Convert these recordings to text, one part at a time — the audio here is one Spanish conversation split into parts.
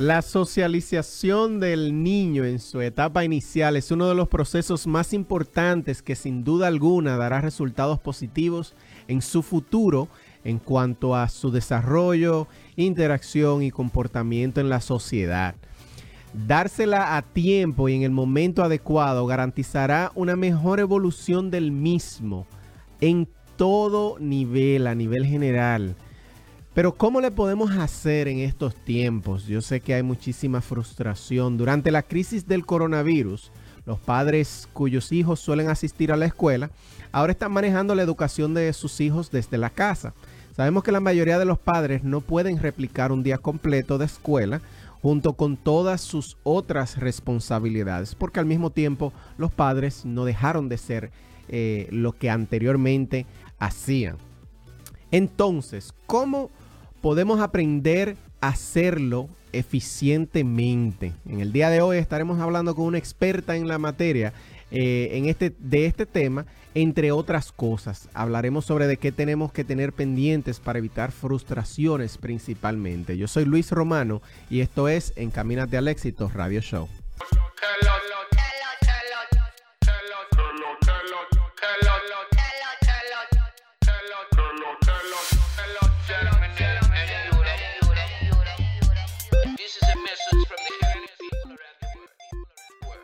La socialización del niño en su etapa inicial es uno de los procesos más importantes que sin duda alguna dará resultados positivos en su futuro en cuanto a su desarrollo, interacción y comportamiento en la sociedad. Dársela a tiempo y en el momento adecuado garantizará una mejor evolución del mismo en todo nivel, a nivel general pero ¿cómo le podemos hacer en estos tiempos? Yo sé que hay muchísima frustración. Durante la crisis del coronavirus, los padres cuyos hijos suelen asistir a la escuela ahora están manejando la educación de sus hijos desde la casa. Sabemos que la mayoría de los padres no pueden replicar un día completo de escuela junto con todas sus otras responsabilidades, porque al mismo tiempo los padres no dejaron de ser eh, lo que anteriormente hacían. Entonces, ¿cómo podemos aprender a hacerlo eficientemente. En el día de hoy estaremos hablando con una experta en la materia eh, en este, de este tema, entre otras cosas. Hablaremos sobre de qué tenemos que tener pendientes para evitar frustraciones principalmente. Yo soy Luis Romano y esto es Encamínate al éxito Radio Show.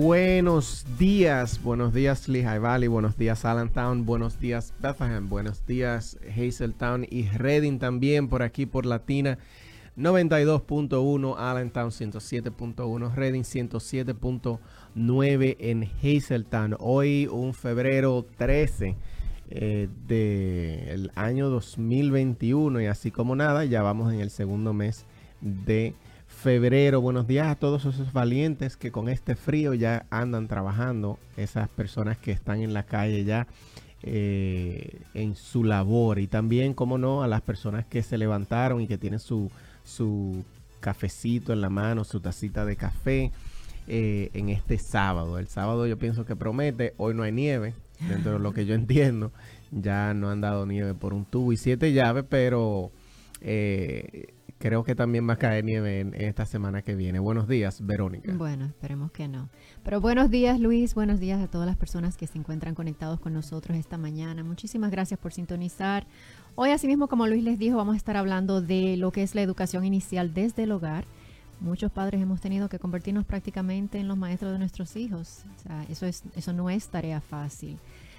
Buenos días, buenos días Lehigh Valley, buenos días Allentown, buenos días Bethlehem, buenos días Hazeltown y Reading también por aquí por Latina 92.1, Allentown 107.1, Reading 107.9 en Hazeltown. Hoy un febrero 13 eh, del año 2021 y así como nada, ya vamos en el segundo mes de febrero. Buenos días a todos esos valientes que con este frío ya andan trabajando, esas personas que están en la calle ya eh, en su labor y también, como no, a las personas que se levantaron y que tienen su, su cafecito en la mano, su tacita de café eh, en este sábado. El sábado yo pienso que promete, hoy no hay nieve, dentro de lo que yo entiendo, ya no han dado nieve por un tubo y siete llaves, pero... Eh, creo que también va a caer nieve en, esta semana que viene. Buenos días, Verónica. Bueno, esperemos que no. Pero buenos días, Luis. Buenos días a todas las personas que se encuentran conectados con nosotros esta mañana. Muchísimas gracias por sintonizar. Hoy, asimismo, como Luis les dijo, vamos a estar hablando de lo que es la educación inicial desde el hogar. Muchos padres hemos tenido que convertirnos prácticamente en los maestros de nuestros hijos. Eso, es, eso no es tarea fácil.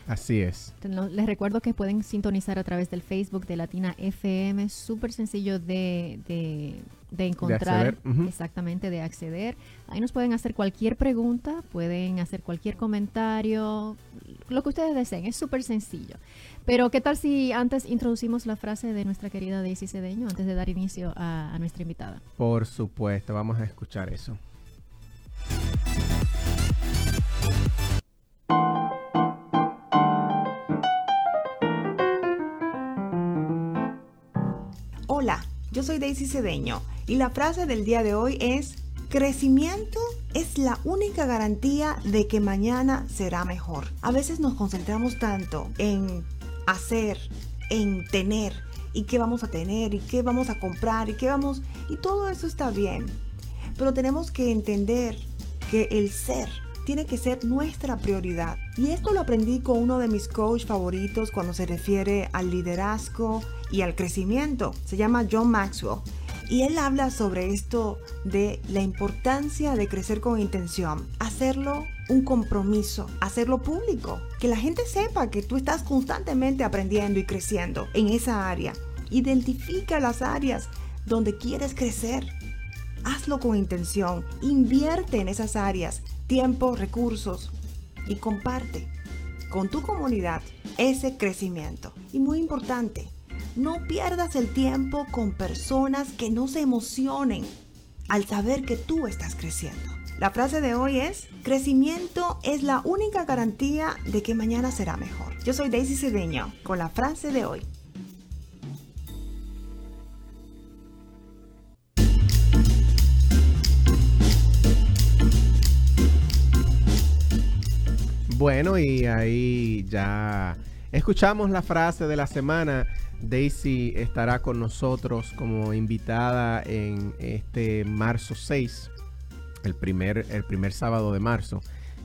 Así es. Les recuerdo que pueden sintonizar a través del Facebook de Latina FM, súper sencillo de, de, encontrar, exactamente, de acceder. Ahí nos pueden hacer cualquier pregunta, pueden hacer cualquier comentario, lo que ustedes deseen, es súper sencillo. Pero ¿qué tal si antes introducimos la frase de nuestra querida Daisy Cedeño, antes de dar inicio a nuestra invitada? Por supuesto, vamos a escuchar eso. Yo soy Daisy Cedeño y la frase del día de hoy es, crecimiento es la única garantía de que mañana será mejor. A veces nos concentramos tanto en hacer, en tener, y qué vamos a tener, y qué vamos a comprar, y qué vamos... Y todo eso está bien. Pero tenemos que entender que el ser tiene que ser nuestra prioridad. Y esto lo aprendí con uno de mis coaches favoritos cuando se refiere al liderazgo y al crecimiento. Se llama John Maxwell. Y él habla sobre esto de la importancia de crecer con intención, hacerlo un compromiso, hacerlo público, que la gente sepa que tú estás constantemente aprendiendo y creciendo en esa área. Identifica las áreas donde quieres crecer. Hazlo con intención, invierte en esas áreas, tiempo, recursos y comparte con tu comunidad ese crecimiento. Y muy importante, no pierdas el tiempo con personas que no se emocionen al saber que tú estás creciendo. La frase de hoy es, crecimiento es la única garantía de que mañana será mejor. Yo soy Daisy Cedeño con la frase de hoy. Bueno, y ahí ya escuchamos la frase de la semana. Daisy estará con nosotros como invitada en este marzo 6, el primer, el primer sábado de marzo.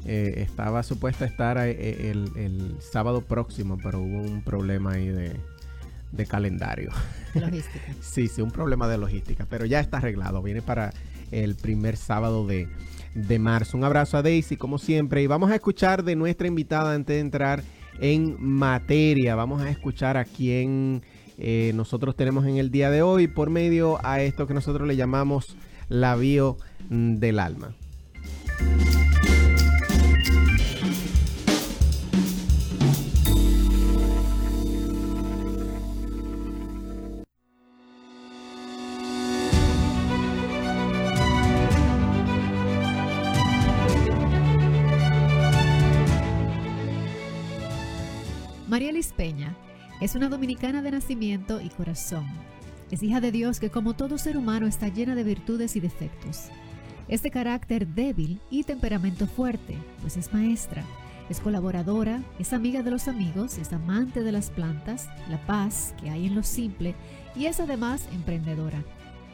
Eh, estaba supuesta estar eh, el, sábado próximo, pero hubo un problema ahí de, de calendario. Logística. sí, sí, un problema de logística, pero ya está arreglado. Viene para el primer sábado de, de marzo. Un abrazo a Daisy, como siempre, y vamos a escuchar de nuestra invitada antes de entrar en materia. Vamos a escuchar a quién eh, nosotros tenemos en el día de hoy por medio a esto que nosotros le llamamos la bio mm, del alma. Es una dominicana de nacimiento y corazón. Es hija de Dios que como todo ser humano está llena de virtudes y defectos. Es de carácter débil y temperamento fuerte, pues es maestra, es colaboradora, es amiga de los amigos, es amante de las plantas, la paz que hay en lo simple y es además emprendedora.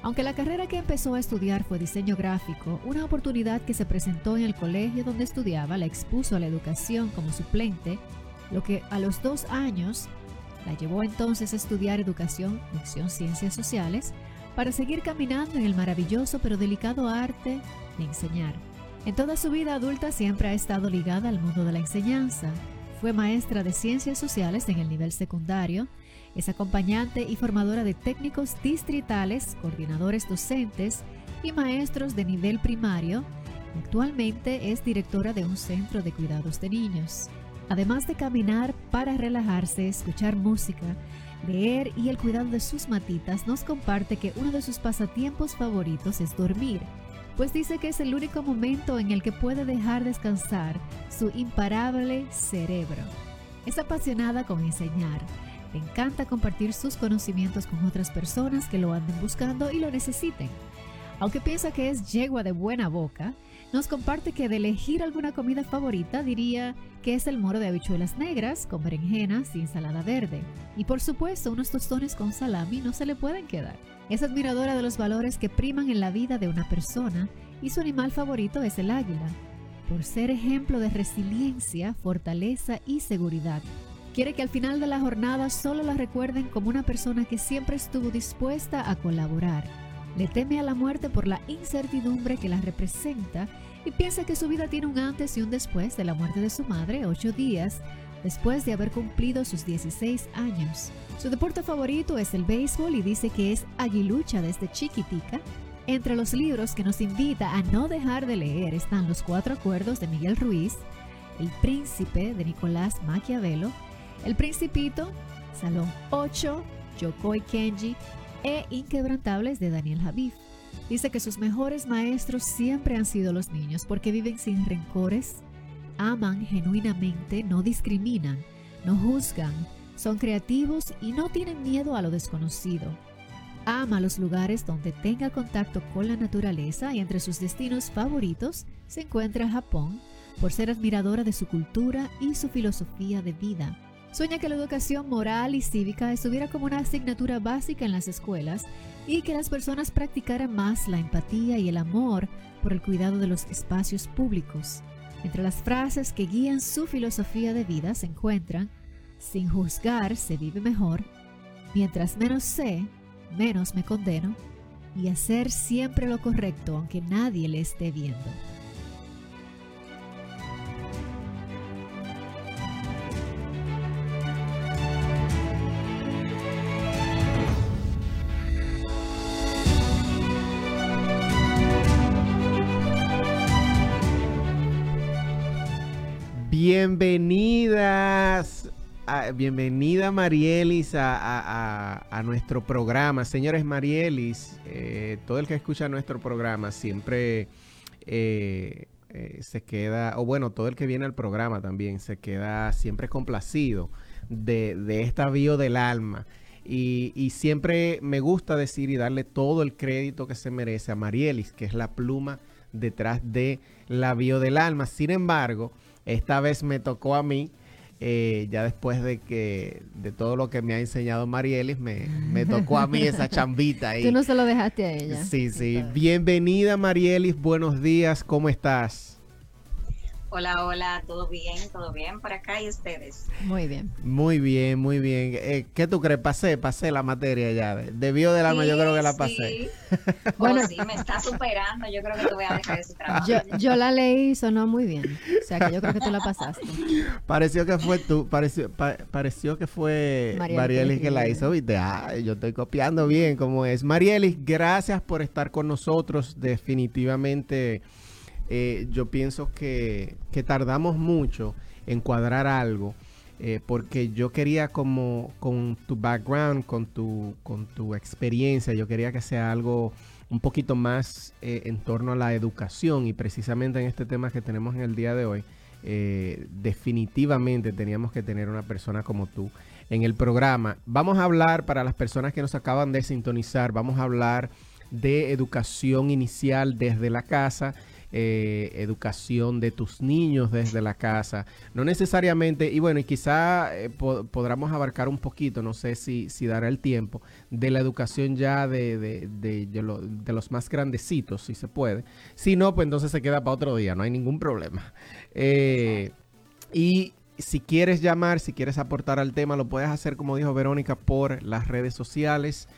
Aunque la carrera que empezó a estudiar fue diseño gráfico, una oportunidad que se presentó en el colegio donde estudiaba la expuso a la educación como suplente lo que a los dos años la llevó entonces a estudiar educación, acción, ciencias sociales, para seguir caminando en el maravilloso pero delicado arte de enseñar. En toda su vida adulta siempre ha estado ligada al mundo de la enseñanza. Fue maestra de ciencias sociales en el nivel secundario, es acompañante y formadora de técnicos distritales, coordinadores docentes y maestros de nivel primario. Actualmente es directora de un centro de cuidados de niños. Además de caminar para relajarse, escuchar música, leer y el cuidado de sus matitas, nos comparte que uno de sus pasatiempos favoritos es dormir, pues dice que es el único momento en el que puede dejar descansar su imparable cerebro. Es apasionada con enseñar. Le encanta compartir sus conocimientos con otras personas que lo anden buscando y lo necesiten. Aunque piensa que es yegua de buena boca, nos comparte que de elegir alguna comida favorita diría que es el moro de habichuelas negras con berenjenas y ensalada verde. Y por supuesto, unos tostones con salami no se le pueden quedar. Es admiradora de los valores que priman en la vida de una persona y su animal favorito es el águila, por ser ejemplo de resiliencia, fortaleza y seguridad. Quiere que al final de la jornada solo la recuerden como una persona que siempre estuvo dispuesta a colaborar le teme a la muerte por la incertidumbre que la representa y piensa que su vida tiene un antes y un después de la muerte de su madre, ocho días después de haber cumplido sus 16 años. Su deporte favorito es el béisbol y dice que es aguilucha desde chiquitica. Entre los libros que nos invita a no dejar de leer están Los Cuatro Acuerdos de Miguel Ruiz, El Príncipe de Nicolás Maquiavelo, El Principito, Salón 8, Yokoi Kenji e Inquebrantables de Daniel Javif. Dice que sus mejores maestros siempre han sido los niños porque viven sin rencores, aman genuinamente, no discriminan, no juzgan, son creativos y no tienen miedo a lo desconocido. Ama los lugares donde tenga contacto con la naturaleza y entre sus destinos favoritos se encuentra Japón por ser admiradora de su cultura y su filosofía de vida. Sueña que la educación moral y cívica estuviera como una asignatura básica en las escuelas y que las personas practicaran más la empatía y el amor por el cuidado de los espacios públicos. Entre las frases que guían su filosofía de vida se encuentran, sin juzgar se vive mejor, mientras menos sé, menos me condeno, y hacer siempre lo correcto aunque nadie le esté viendo. Bienvenidas, bienvenida Marielis a, nuestro programa. Señores Marielis, eh, todo el que escucha nuestro programa siempre eh, eh, se queda, o bueno, todo el que viene al programa también se queda siempre complacido de, de esta bio del alma. Y, y, siempre me gusta decir y darle todo el crédito que se merece a Marielis, que es la pluma detrás de la bio del alma. Sin embargo, esta vez me tocó a mí eh, ya después de que de todo lo que me ha enseñado Marielis, me, me tocó a mí esa chambita ahí. Tú no se lo dejaste a ella. Sí, sí. Bienvenida Marielis, buenos días, ¿cómo estás? Hola, hola, ¿todo bien? ¿Todo bien por acá y ustedes? Muy bien. Muy bien, muy bien. Eh, ¿Qué tú crees? Pasé, pasé la materia ya. Debió del alma, yo creo que la pasé. Sí. bueno, sí, me está superando. Yo creo que te voy a dejar ese trabajo. Yo, la leí y sonó muy bien. O sea, que yo creo que tú la pasaste. Pareció que fue tú, pareció, pareció que fue Marielis, que la hizo, ¿viste? Ah, yo estoy copiando bien como es. Marielis, gracias por estar con nosotros. Definitivamente eh, yo pienso que, tardamos mucho en cuadrar algo. Eh, porque yo quería como con tu background, con tu, con tu experiencia, yo quería que sea algo un poquito más eh, en torno a la educación y precisamente en este tema que tenemos en el día de hoy, definitivamente teníamos que tener una persona como tú en el programa. Vamos a hablar, para las personas que nos acaban de sintonizar, vamos a hablar de educación inicial desde la casa eh, educación de tus niños desde la casa. No necesariamente, y bueno, y quizá eh, abarcar un poquito, no sé si, si dará el tiempo, de la educación ya de, de, de, los más grandecitos, si se puede. Si no, pues entonces se queda para otro día, no hay ningún problema. Eh, y si quieres llamar, si quieres aportar al tema, lo puedes hacer, como dijo Verónica, por las redes sociales.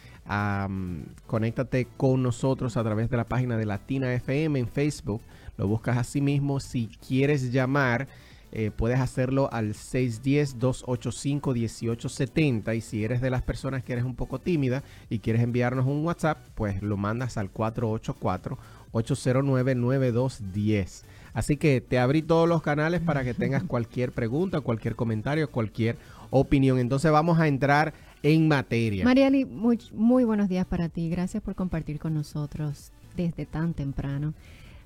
Conéctate con nosotros a través de la página de Latina FM en Facebook. Lo buscas así mismo. Si quieres llamar, eh, puedes hacerlo al 610-285-1870. Y si eres de las personas que eres un poco tímida y quieres enviarnos un WhatsApp, pues lo mandas al 484-809-9210. Así que te abrí todos los canales para que tengas cualquier pregunta, cualquier comentario, cualquier opinión. Entonces vamos a entrar en materia. Mariali, muy, muy buenos días para ti. Gracias por compartir con nosotros desde tan temprano.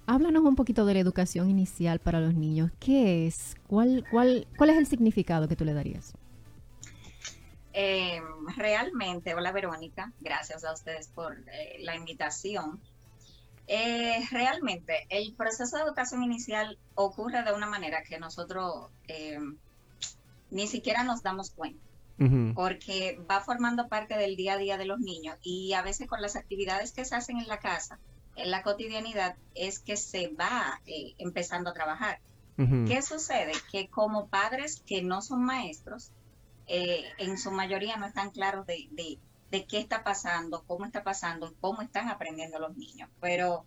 Háblanos un poquito de la educación inicial para los niños. ¿Qué es? ¿Cuál, cuál, cuál es el significado que tú le darías? Eh, realmente, hola Verónica, gracias a ustedes por eh, la invitación. Eh, realmente, el proceso de educación inicial ocurre de una manera que nosotros ni siquiera nos damos cuenta porque va formando parte del día a día de los niños y a veces con las actividades que se hacen en la casa, en la cotidianidad, es que se va eh, empezando a trabajar. ¿Qué sucede? Que como padres que no son maestros, eh, en su mayoría no están claros de, de, qué está pasando, cómo está pasando, cómo están aprendiendo los niños. Pero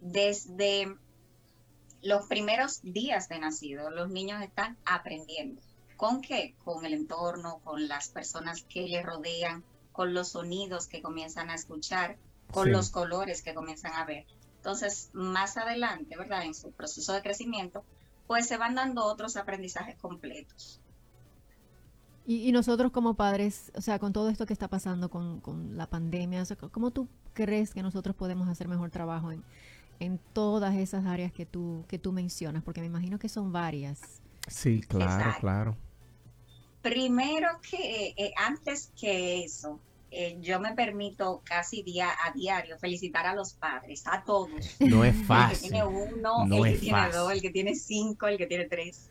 desde los primeros días de nacido, los niños están aprendiendo. ¿Con qué? Con el entorno, con las personas que le rodean, con los sonidos que comienzan a escuchar, con los colores que comienzan a ver. Entonces, más adelante, ¿verdad? En su proceso de crecimiento, pues se van dando otros aprendizajes completos. Y, nosotros como padres, o sea, con todo esto que está pasando con, la pandemia, ¿cómo tú crees que nosotros podemos hacer mejor trabajo en, en todas esas áreas que tú, que tú mencionas? Porque me imagino que son varias. Sí, claro, claro. Primero que eh, antes que eso, eh, yo me permito casi día a diario felicitar a los padres, a todos. No es fácil. El que tiene uno, el que tiene dos, el que tiene cinco, el que tiene tres,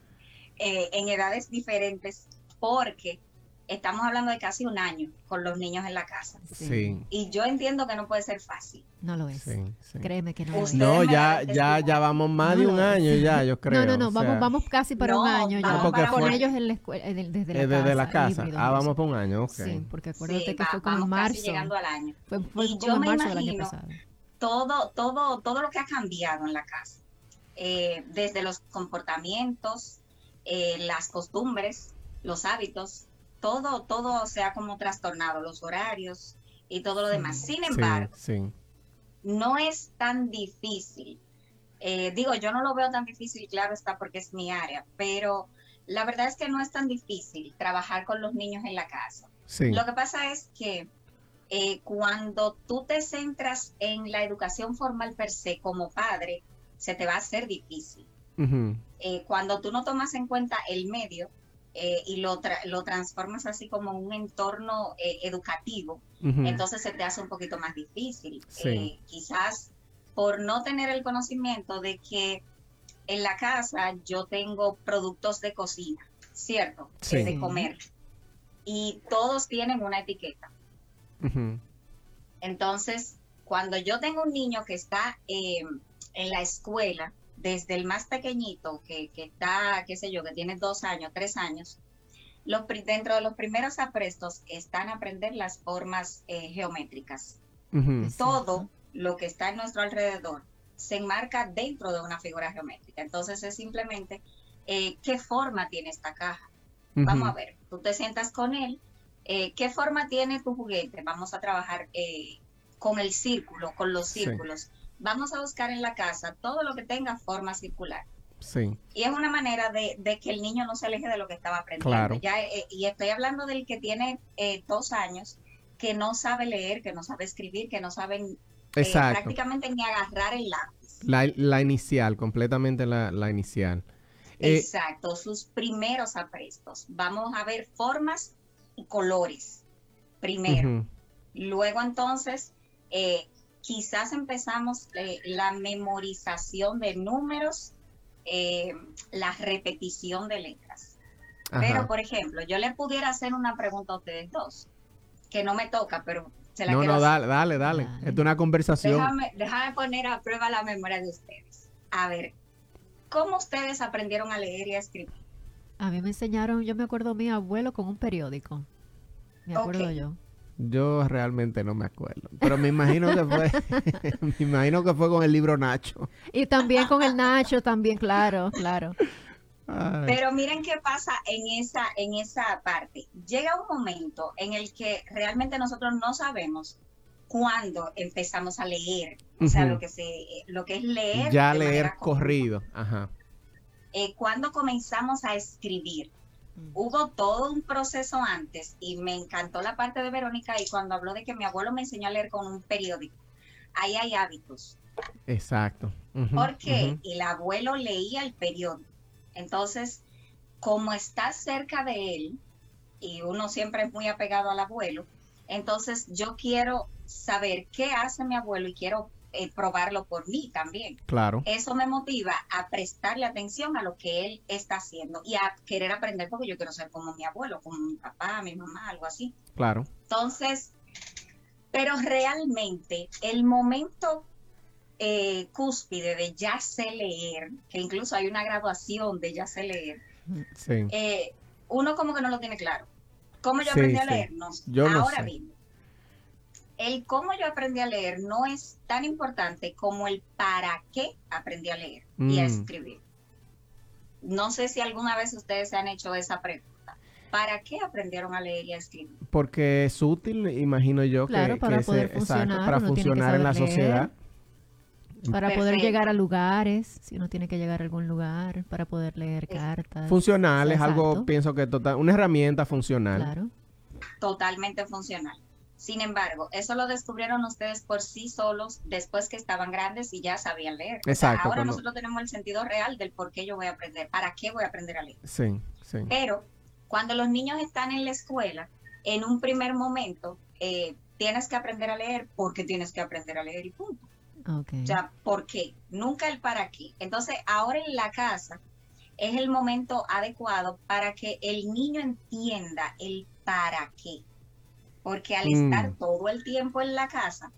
eh, en edades diferentes, porque estamos hablando de casi un año con los niños en la casa. Sí. Y yo entiendo que no puede ser fácil. No lo es. Créeme que no. No, ya, ya, ya vamos más de un año ya, yo creo. No, no, no, vamos, vamos casi para un año ya. con ellos en la escuela, eh, desde la desde la casa. ah, vamos para un año, ok. Sí, porque acuérdate que fue como marzo. llegando al año. Fue, fue y como en marzo del año pasado. Todo, todo, todo lo que ha cambiado en la casa. Eh, desde los comportamientos, eh, las costumbres, los hábitos, todo, todo se ha como trastornado, los horarios y todo lo demás. Sin embargo, no es tan difícil. Eh, digo, yo no lo veo tan difícil, claro está, porque es mi área, pero la verdad es que no es tan difícil trabajar con los niños en la casa. Lo que pasa es que eh, cuando tú te centras en la educación formal per se como padre, se te va a hacer difícil. Eh, cuando tú no tomas en cuenta el medio eh, y lo, lo transformas así como un entorno eh, educativo, entonces se te hace un poquito más difícil. quizás por no tener el conocimiento de que en la casa yo tengo productos de cocina, ¿cierto? De comer. Y todos tienen una etiqueta. Entonces, cuando yo tengo un niño que está en la escuela, desde el más pequeñito, que, está, qué sé yo, que tiene dos años, tres años, los, dentro de los primeros aprestos están a aprender las formas eh, geométricas. Todo lo que está en nuestro alrededor se enmarca dentro de una figura geométrica. Entonces es simplemente eh, qué forma tiene esta caja. Vamos a ver, tú te sientas con él, eh, qué forma tiene tu juguete. Vamos a trabajar con el círculo, con los círculos vamos a buscar en la casa todo lo que tenga forma circular. Sí. Y es una manera de, que el niño no se aleje de lo que estaba aprendiendo. Ya, eh, y estoy hablando del que tiene eh, dos años, que no sabe leer, que no sabe escribir, que no sabe eh, prácticamente ni agarrar el lápiz. La, inicial, completamente la, inicial. Exacto, sus primeros aprestos. Vamos a ver formas y colores primero. Luego entonces quizás empezamos eh, la memorización de números, eh, la repetición de letras. Pero, por ejemplo, yo le pudiera hacer una pregunta a ustedes dos, que no me toca, pero se la no, quiero No, dale, dale, dale. Es una conversación. Déjame, déjame poner a prueba la memoria de ustedes. A ver, ¿cómo ustedes aprendieron a leer y a escribir? A mí me enseñaron, yo me acuerdo mi abuelo con un periódico. Me acuerdo yo. Yo realmente no me acuerdo, pero me imagino que fue, me imagino que fue con el libro Nacho. Y también con el Nacho, también, claro, claro. Pero miren qué pasa en esa, en esa parte. Llega un momento en el que realmente nosotros no sabemos cuándo empezamos a leer, o sea, lo que se, lo que es leer. Ya leer corrido, ajá. Eh, cuando comenzamos a escribir. Hubo todo un proceso antes y me encantó la parte de Verónica y cuando habló de que mi abuelo me enseñó a leer con un periódico. Ahí hay hábitos. Exacto. Porque el abuelo leía el periódico. Entonces, como está cerca de él, y uno siempre es muy apegado al abuelo, entonces yo quiero saber qué hace mi abuelo y quiero eh, probarlo por mí también. Claro. Eso me motiva a prestarle atención a lo que él está haciendo y a querer aprender porque yo quiero ser como mi abuelo, como mi papá, mi mamá, algo así. Claro. Entonces, pero realmente el momento eh, cúspide de ya sé leer, que incluso hay una graduación de ya sé leer, sí. Eh, uno como que no lo tiene claro. ¿Cómo yo aprendí a leer? No, yo ahora mismo el cómo yo aprendí a leer no es tan importante como el para qué aprendí a leer y a mm. escribir. No sé si alguna vez ustedes se han hecho esa pregunta. ¿Para qué aprendieron a leer y a escribir? Porque es útil, imagino yo, que, para poder funcionar, para funcionar en la sociedad. Para poder llegar a lugares, si uno tiene que llegar a algún lugar, para poder leer cartas. Funcional, es algo, pienso que total, una herramienta funcional. Claro. Totalmente funcional. Sin embargo, eso lo descubrieron ustedes por sí solos después que estaban grandes y ya sabían leer. Exacto. ahora nosotros tenemos el sentido real del por qué yo voy a aprender, para qué voy a aprender a leer. Sí, sí. Pero cuando los niños están en la escuela, en un primer momento, eh, tienes que aprender a leer porque tienes que aprender a leer y punto. Okay. O sea, ¿por qué? Nunca el para qué. Entonces, ahora en la casa es el momento adecuado para que el niño entienda el para qué porque al estar mm. todo el tiempo en la casa,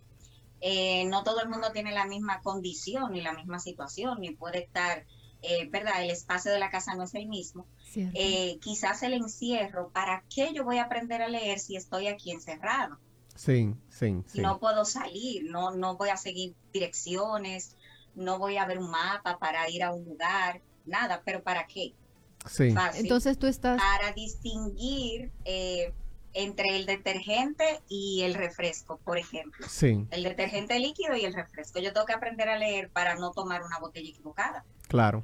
eh, no todo el mundo tiene la misma condición ni la misma situación, ni puede estar, eh, ¿verdad? El espacio de la casa no es el mismo. Eh, quizás el encierro, ¿para qué yo voy a aprender a leer si estoy aquí encerrado? Sí, sí, sí. No puedo salir, no, no voy a seguir direcciones, no voy a ver un mapa para ir a un lugar, nada, pero ¿para qué? Sí. Entonces tú estás... Para distinguir eh, entre el detergente y el refresco, por ejemplo. Sí. El detergente líquido y el refresco. Yo tengo que aprender a leer para no tomar una botella equivocada. Claro.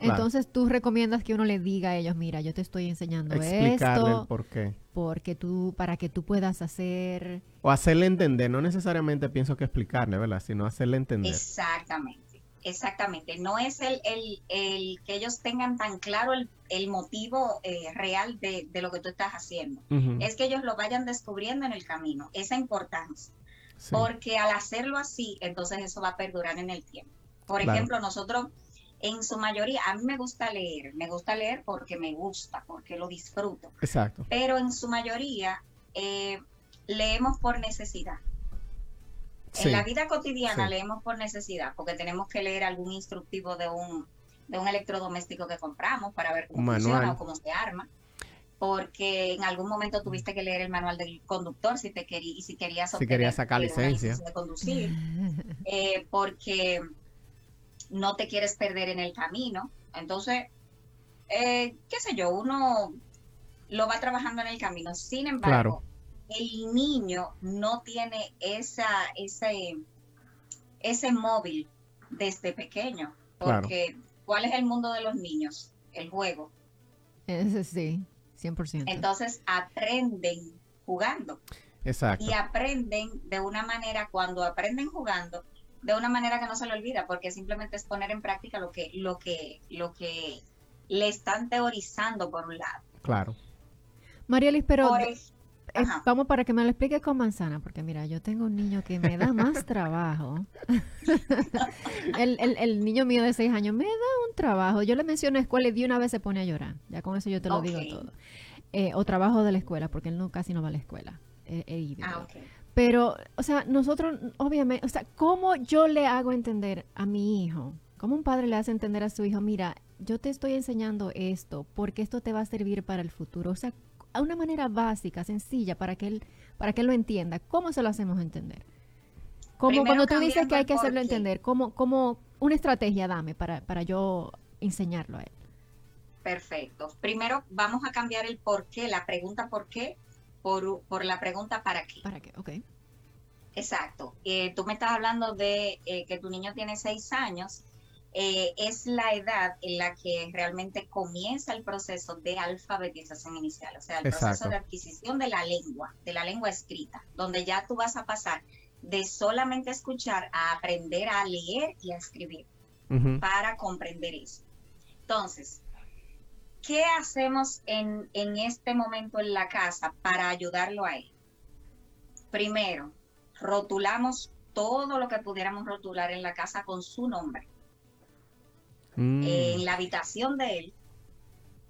Entonces tú recomiendas que uno le diga a ellos, mira, yo te estoy enseñando Explicarle esto. El por qué. Porque tú, para que tú puedas hacer... O hacerle entender, no necesariamente pienso que explicarle, ¿verdad? Sino hacerle entender. Exactamente. Exactamente, no es el, el, que ellos tengan tan claro el, motivo eh, real de, lo que tú estás haciendo, es que ellos lo vayan descubriendo en el camino, esa importancia, porque al hacerlo así, entonces eso va a perdurar en el tiempo. Por ejemplo, nosotros en su mayoría, a mí me gusta leer, me gusta leer porque me gusta, porque lo disfruto. Exacto. Pero en su mayoría eh, leemos por necesidad. En la vida cotidiana leemos por necesidad, porque tenemos que leer algún instructivo de un, de un electrodoméstico que compramos para ver cómo funciona o cómo se arma. Porque en algún momento tuviste que leer el manual del conductor si te quería, y si querías, si querías sacar licencia. de conducir. Eh, porque no te quieres perder en el camino. Entonces, eh, qué sé yo, uno lo va trabajando en el camino. Sin embargo, el niño no tiene esa, ese, ese móvil desde pequeño. Porque, ¿cuál es el mundo de los niños? El juego. Ese sí, 100%. Entonces, aprenden jugando. Exacto. Y aprenden de una manera, cuando aprenden jugando, de una manera que no se le olvida, porque simplemente es poner en práctica lo que, lo que, lo que le están teorizando por un lado. Claro. María Liz, pero vamos para que me lo expliques con manzana, porque mira, yo tengo un niño que me da más trabajo. el, el, niño mío de seis años me da un trabajo. Yo le menciono escuela y de una vez se pone a llorar. Ya con eso yo te lo digo todo. Eh, o trabajo de la escuela, porque él no casi no va a la escuela. ah, okay. Pero, o sea, nosotros, obviamente, o sea, ¿cómo yo le hago entender a mi hijo? ¿Cómo un padre le hace entender a su hijo, mira, yo te estoy enseñando esto porque esto te va a servir para el futuro? O sea, a una manera básica, sencilla, para que él, para que él lo entienda. ¿Cómo se lo hacemos entender? Como cuando tú dices que hay que hacerlo entender, ¿cómo, cómo una estrategia dame para, para yo enseñarlo a él? Perfecto. Primero vamos a cambiar el por qué, la pregunta por qué, por, por la pregunta para qué. ¿Para qué? Ok. Exacto. Eh, tú me estás hablando de eh, que tu niño tiene seis años. Eh, es la edad en la que realmente comienza el proceso de alfabetización inicial, o sea, el proceso de adquisición de la lengua, de la lengua escrita, donde ya tú vas a pasar de solamente escuchar a aprender a leer y a escribir para comprender eso. Entonces, ¿qué hacemos en, este momento en la casa para ayudarlo a él? Primero, rotulamos todo lo que pudiéramos rotular en la casa con su nombre. Mm. En la habitación de él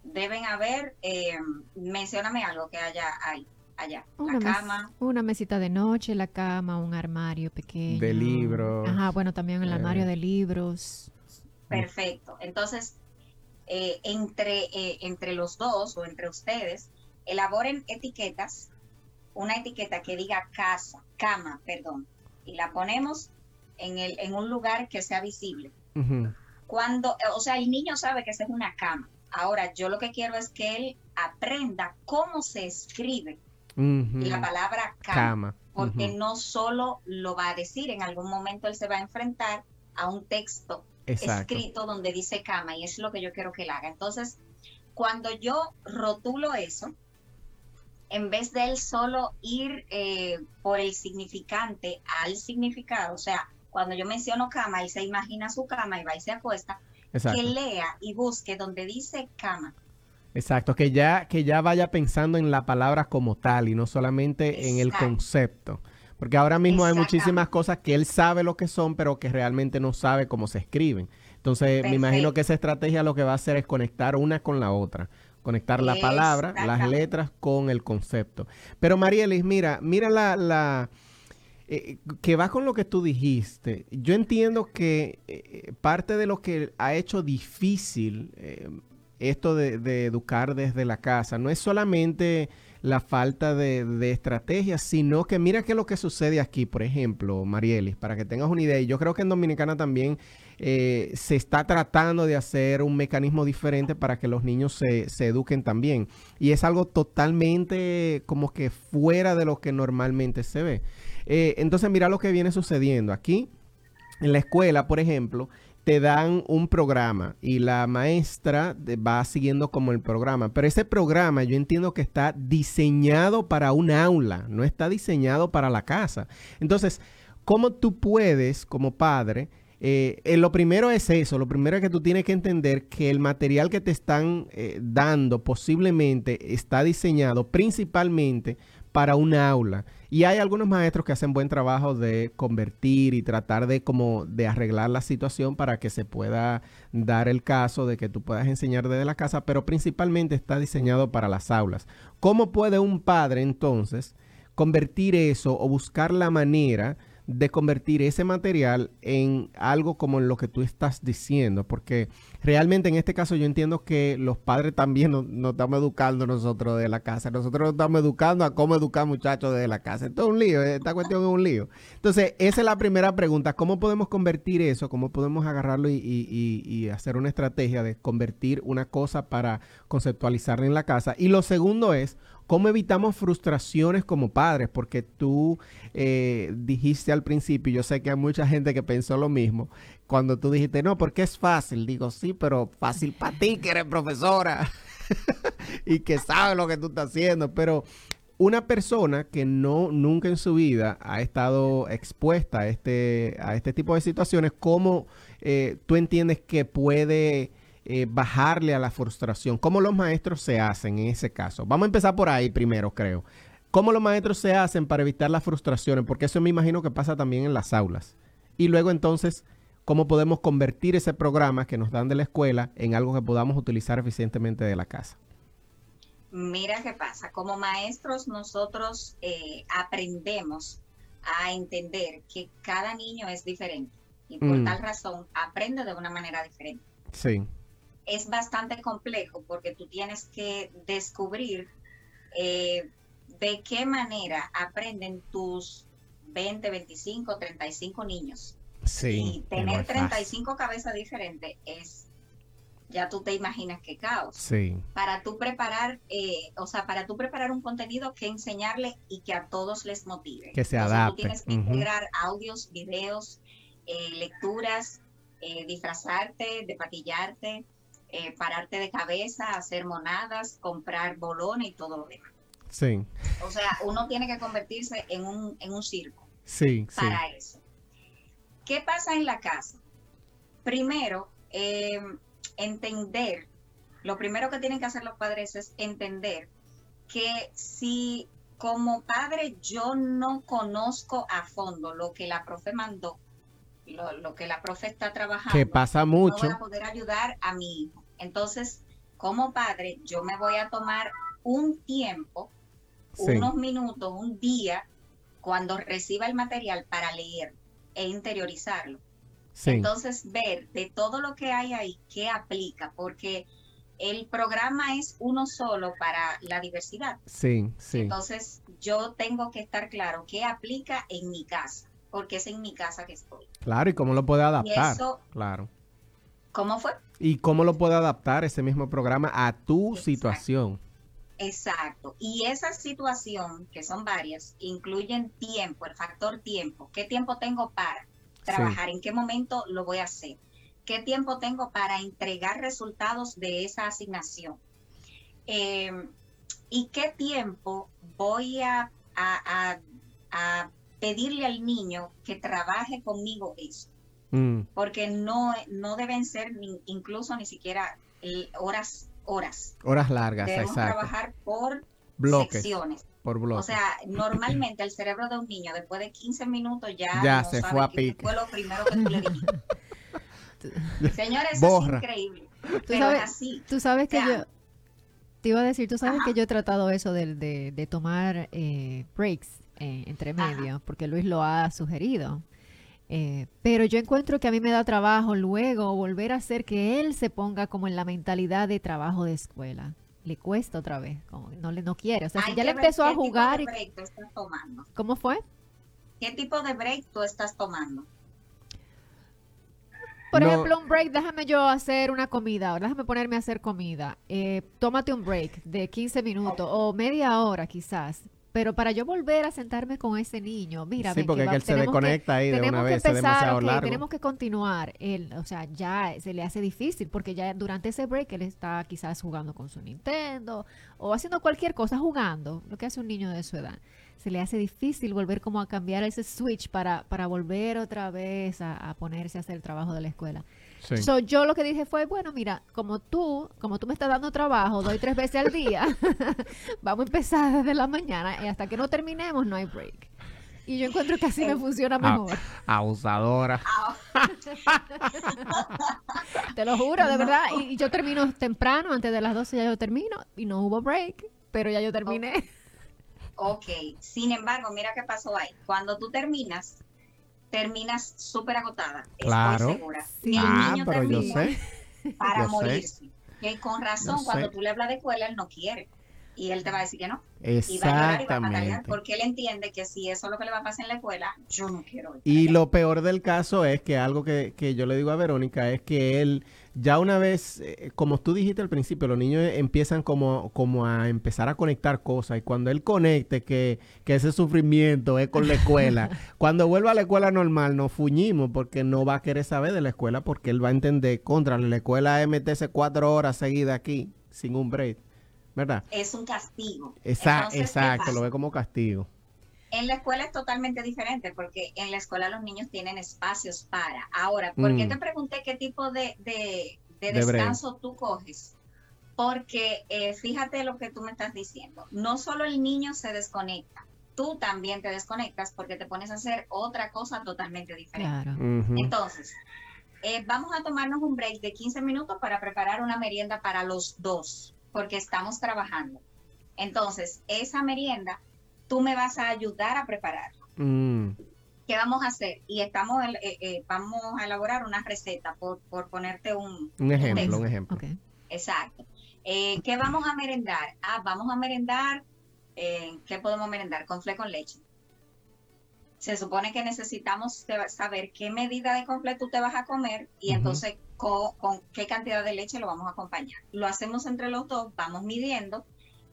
deben haber, eh, mencióname algo que haya ahí, allá. Una la cama. una mesita de noche, la cama, un armario pequeño. De libros. Ajá, bueno, también el armario eh. de libros. Perfecto. Entonces, eh, entre, eh, entre los dos o entre ustedes, elaboren etiquetas, una etiqueta que diga casa, cama, perdón, y la ponemos en, el, en un lugar que sea visible. Cuando, o sea, el niño sabe que esa es una cama. Ahora, yo lo que quiero es que él aprenda cómo se escribe la palabra cama, porque no solo lo va a decir, en algún momento él se va a enfrentar a un texto escrito donde dice cama y es lo que yo quiero que él haga. Entonces, cuando yo rotulo eso, en vez de él solo ir eh, por el significante al significado, o sea, cuando yo menciono cama, él se imagina su cama y va y se acuesta, que lea y busque donde dice cama. Exacto, que ya, que ya vaya pensando en la palabra como tal y no solamente en el concepto. Porque ahora mismo hay muchísimas cosas que él sabe lo que son, pero que realmente no sabe cómo se escriben. Entonces, me imagino que esa estrategia lo que va a hacer es conectar una con la otra. Conectar la palabra, las letras con el concepto. Pero Marielis, mira, mira la, la eh, que va con lo que tú dijiste. Yo entiendo que eh, parte de lo que ha hecho difícil eh, esto de, educar desde la casa no es solamente la falta de, de estrategia, sino que mira qué es lo que sucede aquí, por ejemplo, Marielis, para que tengas una idea, y yo creo que en Dominicana también eh, se está tratando de hacer un mecanismo diferente para que los niños se eduquen también. Y es algo totalmente como que fuera de lo que normalmente se ve. Eh, entonces, mira lo que viene sucediendo aquí. En la escuela, por ejemplo, te dan un programa y la maestra va siguiendo como el programa. Pero ese programa yo entiendo que está diseñado para un aula, no está diseñado para la casa. Entonces, ¿cómo tú puedes como padre eh, eh, lo primero es eso, lo primero es que tú tienes que entender que el material que te están dando posiblemente está diseñado principalmente para un aula. Y hay algunos maestros que hacen buen trabajo de convertir y tratar de como de arreglar la situación para que se pueda dar el caso de que tú puedas enseñar desde la casa, pero principalmente está diseñado para las aulas. ¿Cómo puede un padre entonces convertir eso o buscar la manera de convertir ese material en algo como lo que tú estás diciendo, porque realmente en este caso yo entiendo que los padres también nos, estamos educando nosotros de la casa, nosotros nos estamos educando a cómo educar muchachos desde la casa, esto es un lío, esta cuestión es un lío. Entonces, esa es la primera pregunta, ¿cómo podemos convertir eso? ¿Cómo podemos agarrarlo y hacer una estrategia de convertir una cosa para conceptualizarla en la casa? Y lo segundo es, ¿Cómo evitamos frustraciones como padres? Porque tú eh, dijiste al principio, yo sé que hay mucha gente que pensó lo mismo, cuando tú dijiste, no, porque es fácil. Digo, sí, pero fácil para ti que eres profesora y que sabes lo que tú estás haciendo. Pero una persona que no nunca en su vida ha estado expuesta a este, este tipo de situaciones, ¿cómo eh, tú entiendes que puede eh, bajarle a la frustración? ¿Cómo los maestros se hacen en ese caso? Vamos a empezar por ahí primero, creo. ¿Cómo los maestros se hacen para evitar las frustraciones? Porque eso me imagino que pasa también en las aulas. Y luego entonces, ¿cómo podemos convertir ese programa que nos dan de la escuela en algo que podamos utilizar eficientemente de la casa? Mira qué pasa. Como maestros nosotros eh, aprendemos a entender que cada niño es diferente y por mm. tal razón aprende de una manera diferente. Sí es bastante complejo porque tú tienes que descubrir eh, de qué manera aprenden tus 20, 25, 35 niños. Sí. Y tener 35 cabezas diferentes es, ya tú te imaginas qué caos. Sí. Para tú preparar, eh, o sea, para tú preparar un contenido que enseñarle y que a todos les motive. Que se adapte. Tú tienes que integrar audios, videos, eh, lecturas, disfrazarte, depatillarte eh, pararte de cabeza, hacer monadas, comprar bolones y todo lo demás. Sí. O sea, uno tiene que convertirse en un, en un circo. Sí, para eso. ¿Qué pasa en la casa? Primero, em, entender, lo primero que tienen que hacer los padres es entender que si como padre yo no conozco a fondo lo que la profe mandó, lo, que la profe está trabajando, que pasa mucho, no a poder ayudar a mi hijo. Entonces, como padre, yo me voy a tomar un tiempo, unos minutos, un día, cuando reciba el material para leer e interiorizarlo. Entonces, ver de todo lo que hay ahí, qué aplica, porque el programa es uno solo para la diversidad. Sí, sí. Entonces, yo tengo que estar claro qué aplica en mi casa, porque es en mi casa que estoy. Claro, y cómo lo puede adaptar. claro. ¿Cómo fue? ¿Y cómo lo puede adaptar ese mismo programa a tu situación? Exacto. Y esa situación, que son varias, incluyen tiempo, el factor tiempo. ¿Qué tiempo tengo para trabajar? ¿En qué momento lo voy a hacer? ¿Qué tiempo tengo para entregar resultados de esa asignación? Em, ¿Y qué tiempo voy a, a pedirle al niño que trabaje conmigo eso? Mm. porque no, no deben ser incluso ni siquiera horas, horas. Horas largas, Debemos trabajar por secciones. Por bloques. O sea, normalmente el cerebro de un niño después de 15 minutos ya, ya se fue a pique. Fue lo primero que tú le dijiste. Señores, eso es increíble. ¿Tú sabes, así. Tú sabes que yo te iba a decir, tú sabes que yo he tratado eso de, de, tomar eh, breaks eh, entre medio, porque Luis lo ha sugerido. Eh, pero yo encuentro que a mí me da trabajo luego volver a hacer que él se ponga como en la mentalidad de trabajo de escuela. Le cuesta otra vez, como no le no quiere. O sea, si ya le empezó a jugar. Tipo de break tú estás tomando? ¿Cómo fue? ¿Qué tipo de break tú estás tomando? Por ejemplo, un break, déjame yo hacer una comida, déjame ponerme a hacer comida. Eh, tómate un break de 15 minutos o media hora quizás Pero para yo volver a sentarme con ese niño, mira, sí, porque él se desconecta ahí de una vez, demasiado largo. Tenemos que continuar. Él, o sea, ya se le hace difícil porque ya durante ese break él está quizás jugando con su Nintendo o haciendo cualquier cosa, jugando, lo que hace un niño de su edad. Se le hace difícil volver como a cambiar ese switch para, para volver otra vez a, a ponerse a hacer el trabajo de la escuela. So, yo lo que dije fue, bueno, mira, como tú, como tú me estás dando trabajo, doy tres veces al día, vamos a empezar desde la mañana y hasta que no terminemos no hay break. Y yo encuentro que así me funciona mejor. abusadora. Te lo juro, de verdad. Y, yo termino temprano, antes de las 12 ya yo termino y no hubo break, pero ya yo terminé. Ok, sin embargo, mira qué pasó ahí. Cuando tú terminas, terminas súper agotada. Claro. Estoy segura. Sí. Ah, pero yo sé. Para morirse. Que con razón, cuando tú le hablas de escuela, él no quiere. Y él te va a decir que no. Exactamente. porque él entiende que si eso es lo que le va a pasar en la escuela, yo no quiero ir. Y lo peor del caso es que algo que, que yo le digo a Verónica es que él ya una vez, eh, como tú dijiste al principio, los niños empiezan como, como a empezar a conectar cosas y cuando él conecte que, ese sufrimiento es con la escuela, cuando vuelva a la escuela normal nos fuñimos porque no va a querer saber de la escuela porque él va a entender contra la escuela es meterse cuatro horas seguidas aquí sin un break, ¿verdad? Es un castigo. exacto, lo ve como castigo. En la escuela es totalmente diferente porque en la escuela los niños tienen espacios para. Ahora, ¿por qué mm. te pregunté qué tipo de, descanso tú coges? Porque eh, fíjate lo que tú me estás diciendo. No solo el niño se desconecta, tú también te desconectas porque te pones a hacer otra cosa totalmente diferente. Entonces, eh, vamos a tomarnos un break de 15 minutos para preparar una merienda para los dos, porque estamos trabajando. Entonces, esa merienda tú me vas a ayudar a prepararlo. Mm. ¿Qué vamos a hacer? Y estamos, eh, eh, vamos a elaborar una receta, por, ponerte un, un ejemplo. Un, ejemplo. Exacto. Eh, ¿Qué vamos a merendar? Ah, vamos a merendar, ¿qué podemos merendar? Con fle con leche. Se supone que necesitamos saber qué medida de confle tú te vas a comer y entonces con, qué cantidad de leche lo vamos a acompañar. Lo hacemos entre los dos, vamos midiendo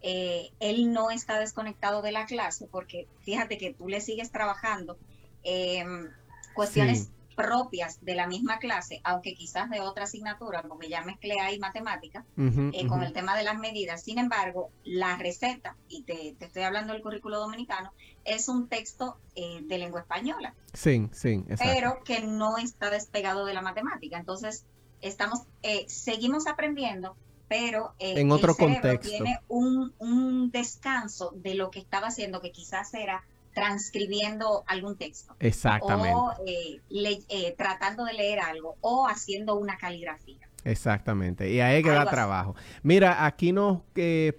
eh, él no está desconectado de la clase porque fíjate que tú le sigues trabajando em, cuestiones propias de la misma clase, aunque quizás de otra asignatura, porque ya mezclé ahí matemática, eh, con el tema de las medidas. Sin embargo, la receta, y te, estoy hablando del currículo dominicano, es un texto eh, de lengua española. Sí, sí, Pero que no está despegado de la matemática. Entonces, estamos, seguimos aprendiendo, pero eh, en otro el contexto. tiene un, un, descanso de lo que estaba haciendo, que quizás era transcribiendo algún texto. Exactamente. O eh, eh, tratando de leer algo o haciendo una caligrafía. Exactamente. Y ahí queda trabajo. Mira, aquí nos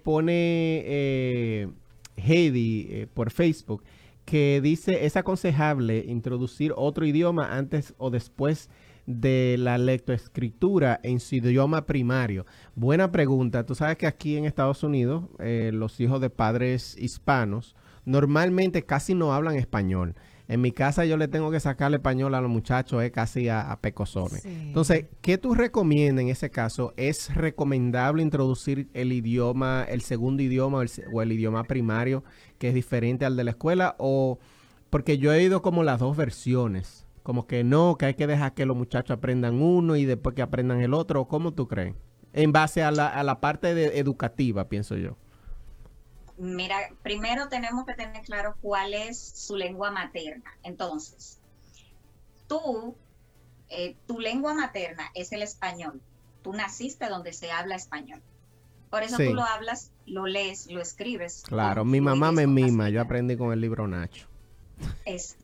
pone Heidi por Facebook que dice es aconsejable introducir otro idioma antes o después de la lectoescritura en su idioma primario? Buena pregunta. Tú sabes que aquí en Estados Unidos eh, los hijos de padres hispanos normalmente casi no hablan español. En mi casa yo le tengo que sacar el español a los muchachos eh, casi a, pecosones. Entonces, ¿qué tú recomiendas en ese caso? ¿Es recomendable introducir el idioma, el segundo idioma o el, o el idioma primario que es diferente al de la escuela? O porque yo he ido como las dos versiones. Como que no, que hay que dejar que los muchachos aprendan uno y después que aprendan el otro. ¿Cómo tú crees? En base a la, a la parte de educativa, pienso yo. Mira, primero tenemos que tener claro cuál es su lengua materna. Entonces, tú, eh, tu lengua materna es el español. Tú naciste donde se habla español. Por eso tú lo hablas, lo lees, lo escribes. Claro, mi mamá me mima, yo aprendí con el libro Nacho. Es,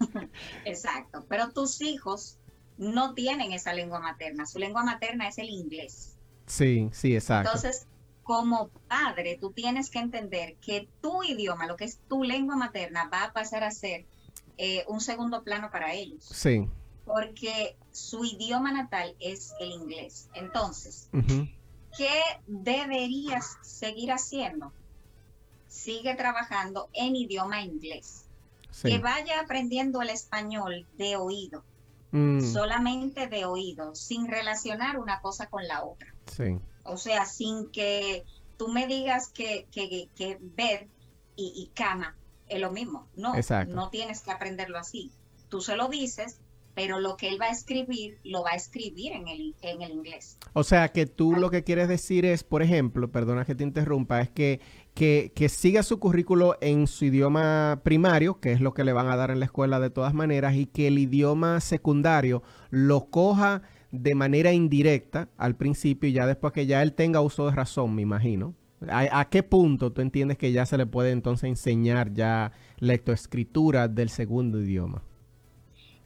Exacto, pero tus hijos no tienen esa lengua materna, su lengua materna es el inglés. Sí, sí, exacto. Entonces, como padre, tú tienes que entender que tu idioma, lo que es tu lengua materna, va a pasar a ser eh, un segundo plano para ellos. Sí. Porque su idioma natal es el inglés. Entonces, ¿qué deberías seguir haciendo? Sigue trabajando en idioma inglés que vaya aprendiendo el español de oído, mm. solamente de oído, sin relacionar una cosa con la otra. Sí. O sea, sin que tú me digas que, que, que ver y, cama es lo mismo. No, no tienes que aprenderlo así. Tú se lo dices, pero lo que él va a escribir lo va a escribir en el, en el inglés. O sea, que tú lo que quieres decir es, por ejemplo, perdona que te interrumpa, es que, que, que, siga su currículo en su idioma primario, que es lo que le van a dar en la escuela de todas maneras, y que el idioma secundario lo coja de manera indirecta al principio y ya después que ya él tenga uso de razón, me imagino. ¿A, qué punto tú entiendes que ya se le puede entonces enseñar ya lectoescritura del segundo idioma?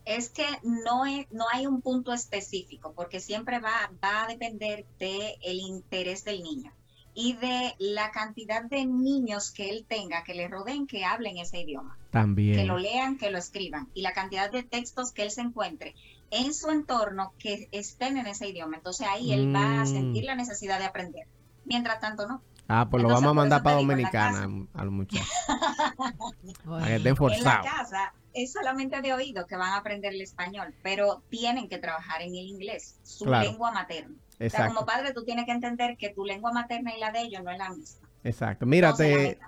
Es que no, no hay un punto específico, porque siempre va, va a depender del el interés del niño y de la cantidad de niños que él tenga, que le rodeen, que hablen ese idioma. También. Que lo lean, que lo escriban. Y la cantidad de textos que él se encuentre en su entorno que estén en ese idioma. Entonces ahí él va a sentir mm. la necesidad de aprender. Mientras tanto, no. Ah, pues lo vamos a mandar para Dominicana al muchacho. para que estén forzados. En la casa es solamente de oído que van a aprender el español, pero tienen que trabajar en el inglés, su lengua materna. O sea, como padre tú tienes que entender que tu lengua materna y la de ellos no es la misma. Exacto. Mírate.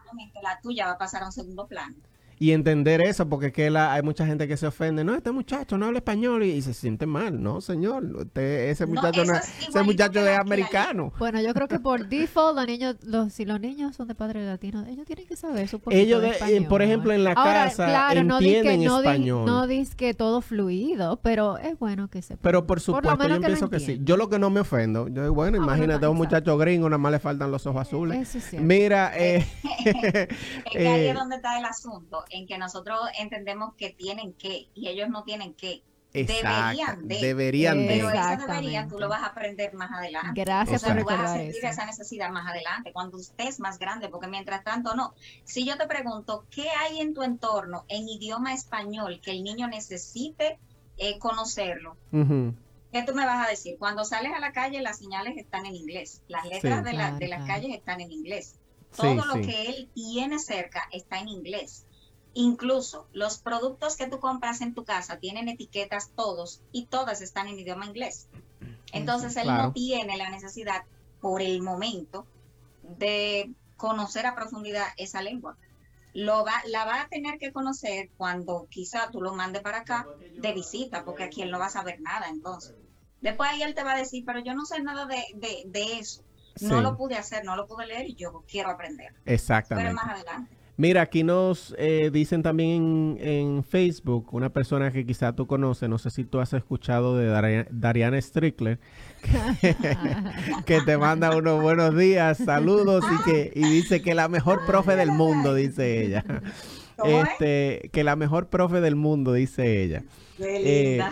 la tuya va a pasar a un segundo plano y entender eso, porque es que la, hay mucha gente que se ofende, no, este muchacho no habla español y, se siente mal, no, señor, ese muchacho no, ese muchacho es americano. Bueno, yo creo que por default los niños, los, si los niños son de padres latinos, ellos tienen que saber su Ellos, de, español, por ejemplo, en la casa entienden no español. No dices que todo fluido, pero es bueno que se. Pero por supuesto, yo pienso que, sí. Yo lo que no me ofendo, yo bueno, ah, imagínate un muchacho gringo, nada más le faltan los ojos azules. Mira, eh, es que ahí es donde está el asunto en que nosotros entendemos que tienen que y ellos no tienen que. deberían de. Deberían de. Pero ese deberían tú lo vas a aprender más adelante. Gracias por recordar vas a sentir esa necesidad más adelante, cuando estés más grande, porque mientras tanto no. Si yo te pregunto, ¿qué hay en tu entorno en idioma español que el niño necesite eh, conocerlo? ¿Qué tú me vas a decir? Cuando sales a la calle, las señales están en inglés. Las letras de, la, de, las calles están en inglés. Todo lo que él tiene cerca está en inglés. Incluso los productos que tú compras en tu casa tienen etiquetas todos y todas están en idioma inglés. Entonces él no tiene la necesidad por el momento de conocer a profundidad esa lengua. Lo va, la va a tener que conocer cuando quizá tú lo mandes para acá de visita, porque aquí él no va a saber nada entonces. Después ahí él te va a decir, pero yo no sé nada de, de, eso. No lo pude hacer, no lo pude leer y yo quiero aprender. Exactamente. Pero más adelante. Mira, aquí nos eh, dicen también en, Facebook, una persona que quizá tú conoces, no sé si tú has escuchado de Dariana Strickler, que, te manda unos buenos días, saludos y que y dice que la mejor profe del mundo, dice ella. Este, que la mejor profe del mundo, dice ella. Eh,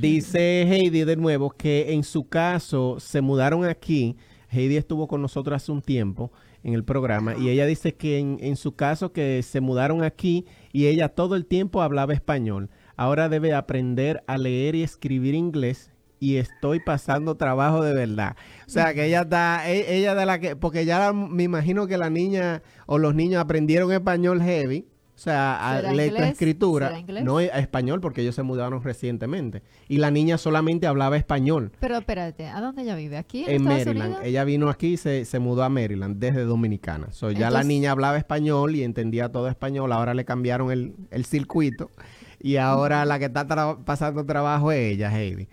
dice Heidi de nuevo que en su caso se mudaron aquí. Heidi estuvo con nosotros hace un tiempo en el programa y ella dice que en, su caso que se mudaron aquí y ella todo el tiempo hablaba español. Ahora debe aprender a leer y escribir inglés y estoy pasando trabajo de verdad. O sea, que ella está, e, ella de la que, porque ya me imagino que la niña o los niños aprendieron español heavy o sea, a escritura, no a español porque ellos se mudaron recientemente. Y la niña solamente hablaba español. Pero espérate, ¿a dónde ella vive? ¿Aquí en, Maryland? Ella vino aquí y se, se, mudó a Maryland desde Dominicana. So, ya la niña hablaba español y entendía todo español. Ahora le cambiaron el, el circuito. Y ahora la que está pasando trabajo es ella, Heidi.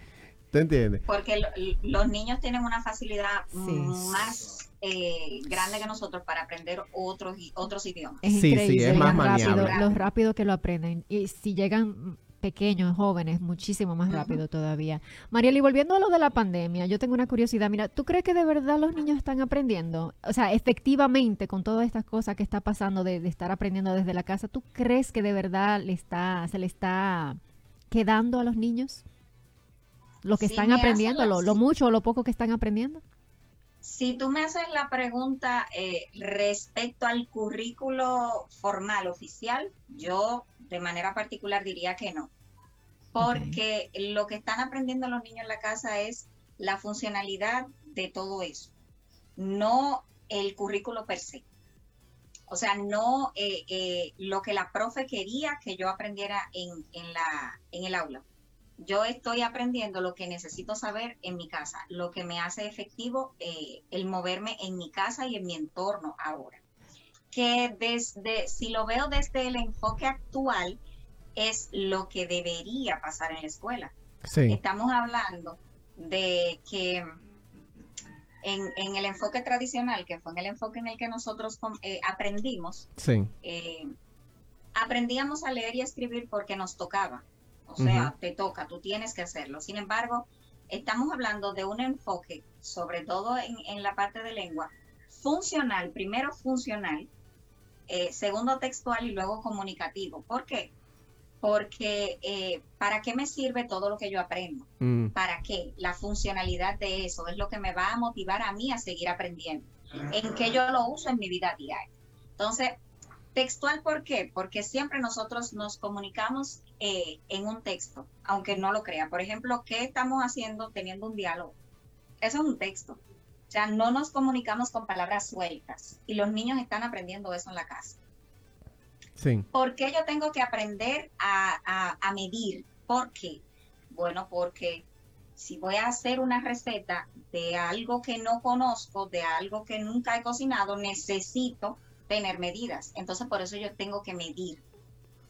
¿Tú entiendes? Porque los niños tienen una facilidad más eh, grande que nosotros para aprender otros otros idiomas. Es sí, increíble, sí, es más rápido, lo rápido que lo aprenden. Y si llegan pequeños, jóvenes, muchísimo más rápido todavía. Mariel, y volviendo a lo de la pandemia, yo tengo una curiosidad. Mira, ¿tú crees que de verdad los niños están aprendiendo? O sea, efectivamente, con todas estas cosas que está pasando de, estar aprendiendo desde la casa, ¿tú crees que de verdad le está, se le está quedando a los niños? Lo que están aprendiendo, lo, lo mucho o lo poco que están aprendiendo. Si tú me haces la pregunta eh, respecto al currículo formal oficial, yo de manera particular diría que no, porque lo que están aprendiendo los niños en la casa es la funcionalidad de todo eso, no el currículo per se. O sea, no eh, eh, lo que la profe quería que yo aprendiera en, la, en el aula yo estoy aprendiendo lo que necesito saber en mi casa, lo que me hace efectivo eh, el moverme en mi casa y en mi entorno ahora. que desde, si lo veo desde el enfoque actual, es lo que debería pasar en la escuela. Estamos hablando de que en, el enfoque tradicional, que fue en el enfoque en el que nosotros eh, aprendimos, eh, aprendíamos a leer y a escribir porque nos tocaba. O sea, te toca, tú tienes que hacerlo. Sin embargo, estamos hablando de un enfoque, sobre todo en la parte de lengua, funcional, primero funcional, eh, segundo textual y luego comunicativo. ¿Por qué? Porque eh, ¿para qué me sirve todo lo que yo aprendo? Mm. ¿Para qué? La funcionalidad de eso es lo que me va a motivar a mí a seguir aprendiendo. En qué yo lo uso en mi vida diaria. Entonces, textual, ¿por qué? Porque siempre nosotros nos comunicamos eh, en un texto, aunque no lo crea. Por ejemplo, ¿qué estamos haciendo teniendo un diálogo? Eso es un texto sea, no nos comunicamos con palabras sueltas y los niños están aprendiendo eso en la casa. Sí. ¿Por qué yo tengo que aprender a, medir? ¿Por qué? Bueno, porque si voy a hacer una receta de algo que no conozco, de algo que nunca he cocinado, necesito tener medidas. Entonces, por eso yo tengo que medir.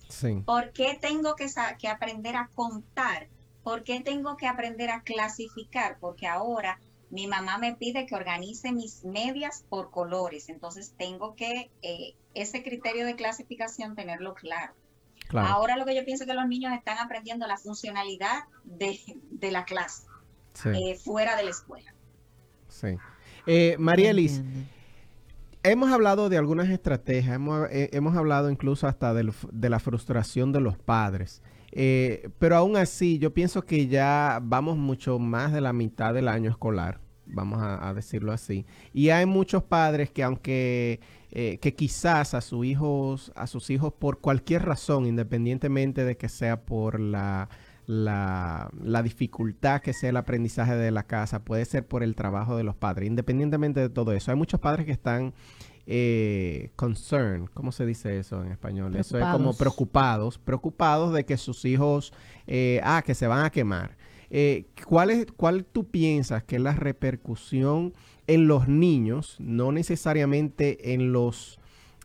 Sí. ¿Por qué tengo que, que aprender a contar? ¿Por qué tengo que aprender a clasificar? Porque ahora mi mamá me pide que organice mis medias por colores, entonces tengo que eh, ese criterio de clasificación tenerlo claro. Ahora lo que yo pienso es que los niños están aprendiendo la funcionalidad de, la clase eh, fuera de la escuela. Sí. Eh, María Elis, hemos hablado de algunas estrategias, hemos, eh, hablado incluso hasta de, la frustración de los padres. pero aún así, yo pienso que ya vamos mucho más de la mitad del año escolar vamos a, decirlo así. Y hay muchos padres que aunque eh, que quizás a sus hijos, a sus hijos por cualquier razón, independientemente de que sea por la, la, dificultad que sea el aprendizaje de la casa, puede ser por el trabajo de los padres, independientemente de todo eso. Hay muchos padres que están eh, concerned, ¿cómo se dice eso en español? Eso es como preocupados, preocupados de que sus hijos, eh, ah, que se van a quemar. Eh, ¿cuál, es, ¿Cuál tú piensas que es la repercusión en los niños, no necesariamente en los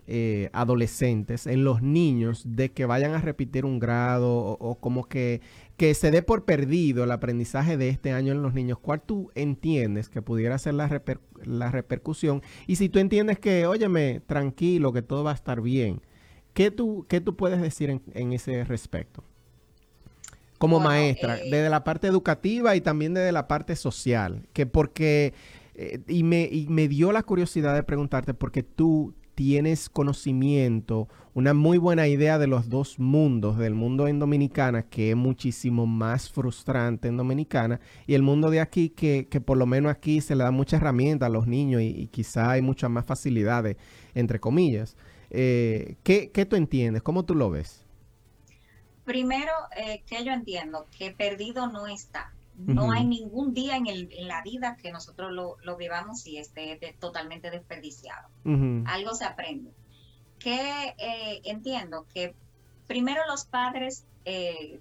eh, adolescentes, en los niños, de que vayan a repetir un grado o, como que, que, se dé por perdido el aprendizaje de este año en los niños? ¿Cuál tú entiendes que pudiera ser la, la repercusión? Y si tú entiendes que, óyeme, tranquilo, que todo va a estar bien, ¿qué tú, qué tú puedes decir en, en ese respecto? como maestra, eh, desde la parte educativa y también desde la parte social, que porque, eh, y, me, y me dio la curiosidad de preguntarte, porque tú tienes conocimiento, una muy buena idea de los dos mundos, del mundo en Dominicana, que es muchísimo más frustrante en Dominicana, y el mundo de aquí, que, que por lo menos aquí se le da mucha herramienta a los niños y, quizá hay muchas más facilidades, entre comillas. Eh, ¿qué, ¿Qué tú entiendes? ¿Cómo tú lo ves? Primero, eh, que yo entiendo que perdido no está. No hay ningún día en, el, en, la vida que nosotros lo, vivamos y esté totalmente desperdiciado. Algo se aprende. Que eh, entiendo que primero los padres, eh,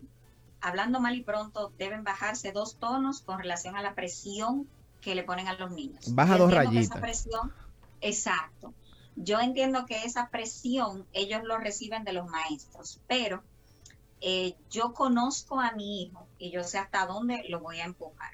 hablando mal y pronto, deben bajarse dos tonos con relación a la presión que le ponen a los niños. Baja dos rayitas. presión, exacto. Yo entiendo que esa presión ellos lo reciben de los maestros, pero eh, yo conozco a mi hijo y yo sé hasta dónde lo voy a empujar.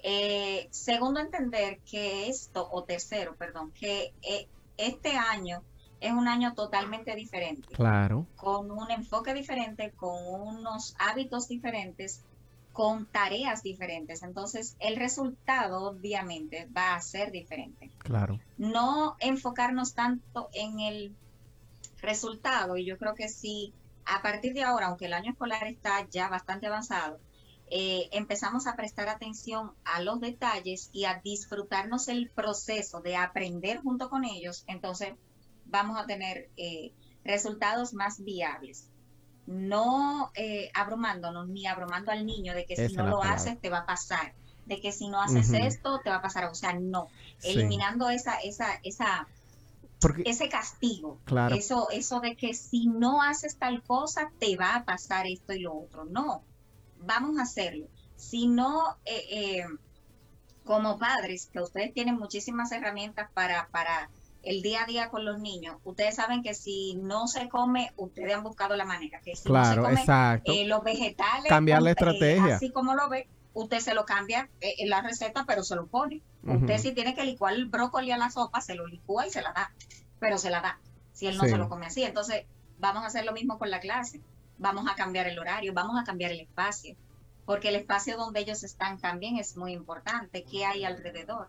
Eh, segundo, entender que esto, o tercero, perdón, que eh, este año es un año totalmente diferente. Claro. Con un enfoque diferente, con unos hábitos diferentes, con tareas diferentes. Entonces, el resultado obviamente va a ser diferente. Claro. No enfocarnos tanto en el resultado, y yo creo que sí a partir de ahora, aunque el año escolar está ya bastante avanzado, eh, empezamos a prestar atención a los detalles y a disfrutarnos el proceso de aprender junto con ellos, entonces vamos a tener eh, resultados más viables. No eh, abrumándonos ni abrumando al niño de que si no lo haces te va a pasar, de que si no haces esto te va a pasar, o sea, no, eliminando esa, esa, esa ese castigo, claro. eso, eso de que si no haces tal cosa te va a pasar esto y lo otro. No, vamos a hacerlo. Si no, eh, eh, como padres, que ustedes tienen muchísimas herramientas para, para el día a día con los niños, ustedes saben que si no se come, ustedes han buscado la manera, que si claro, no se come eh, los vegetales, cambiar la eh, estrategia. así como lo ve, usted se lo cambia eh, en la receta, pero se lo pone. Usted si tiene que licuar el brócoli a la sopa, se lo licúa y se la da, pero se la da, si él no se lo come así. Entonces, vamos a hacer lo mismo con la clase, vamos a cambiar el horario, vamos a cambiar el espacio, porque el espacio donde ellos están también es muy importante, qué hay alrededor.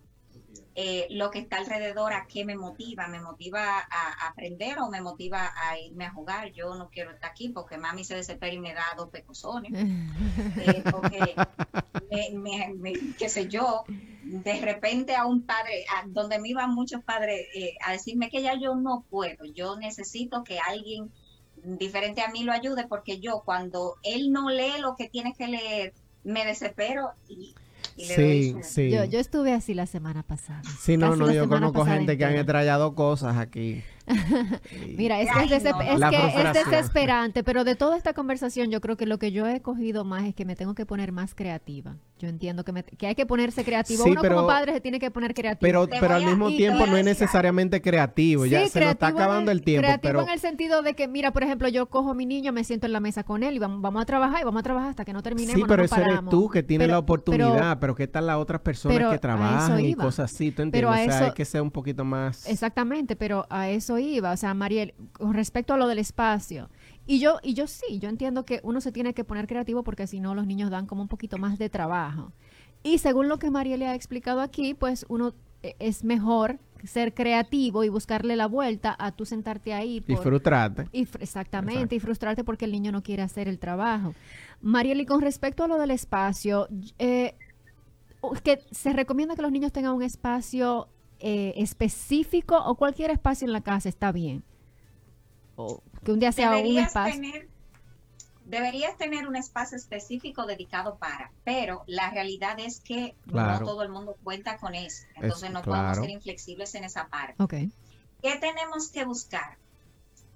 Eh, lo que está alrededor, a qué me motiva, me motiva a, aprender o me motiva a irme a jugar. Yo no quiero estar aquí porque mami se desespera y me da dos pecosones. Eh, porque, me, qué sé yo, de repente a un padre, donde me iban muchos padres eh, a decirme que ya yo no puedo, yo necesito que alguien diferente a mí lo ayude porque yo cuando él no lee lo que tiene que leer, me desespero y, sí, sí. Yo, yo estuve así la semana pasada. Sí, no, no, yo conozco gente que han extrañado cosas aquí. Mira, es, que, es, que es, desesperante, pero de toda esta conversación yo creo que lo que yo he cogido más es que me tengo que poner más creativa. Yo entiendo que, que hay que ponerse creativo. Uno como padre se tiene que poner creativo. Pero, pero al mismo tiempo no es necesariamente creativo. ya se nos está acabando el, tiempo. Creativo en el sentido de que, mira, por ejemplo, yo cojo a mi niño, me siento en la mesa con él y vamos, vamos a trabajar y vamos a trabajar hasta que no terminemos. Sí, pero eso eres tú que tienes la oportunidad. Pero, ¿qué tal las otras personas que trabajan y cosas así? ¿Tú entiendes? o sea, hay que ser un poquito más... Exactamente, pero a eso iba. O sea, María con respecto a lo del espacio, y yo, y yo sí, yo entiendo que uno se tiene que poner creativo porque si no los niños dan como un poquito más de trabajo. Y según lo que María le ha explicado aquí, pues uno e, es mejor ser creativo y buscarle la vuelta a tú sentarte ahí. y frustrarte. Y, exactamente, y frustrarte porque el niño no quiere hacer el trabajo. Mariel, y con respecto a lo del espacio, eh, que se recomienda que los niños tengan un espacio eh, específico o cualquier espacio en la casa está bien que un día sea un espacio. deberías tener un espacio específico dedicado para, pero la realidad es que no todo el mundo cuenta con eso. Entonces no podemos ser inflexibles en esa parte. Okay. ¿Qué tenemos que buscar?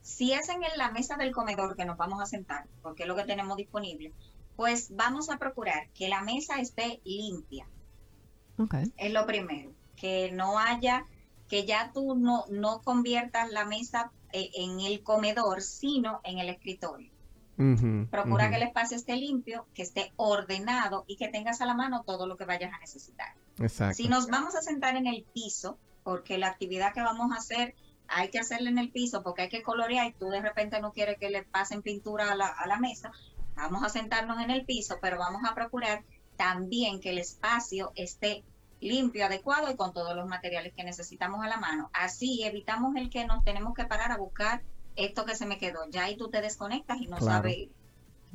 Si es en la mesa del comedor que nos vamos a sentar, porque es lo que tenemos disponible, pues vamos a procurar que la mesa esté limpia. Okay. Es lo primero. Que no haya, que ya tú no, no conviertas la mesa eh, en el comedor, sino en el escritorio. Procura que el espacio esté limpio, que esté ordenado y que tengas a la mano todo lo que vayas a necesitar. Si nos vamos a sentar en el piso, porque la actividad que vamos a hacer hay que hacerla en el piso porque hay que colorear y tú de repente no quieres que le pasen pintura a la, a la mesa, vamos a sentarnos en el piso, pero vamos a procurar también que el espacio esté limpio, adecuado y con todos los materiales que necesitamos a la mano. Así evitamos el que nos tenemos que parar a buscar esto que se me quedó. Ya ahí tú te desconectas y no sabes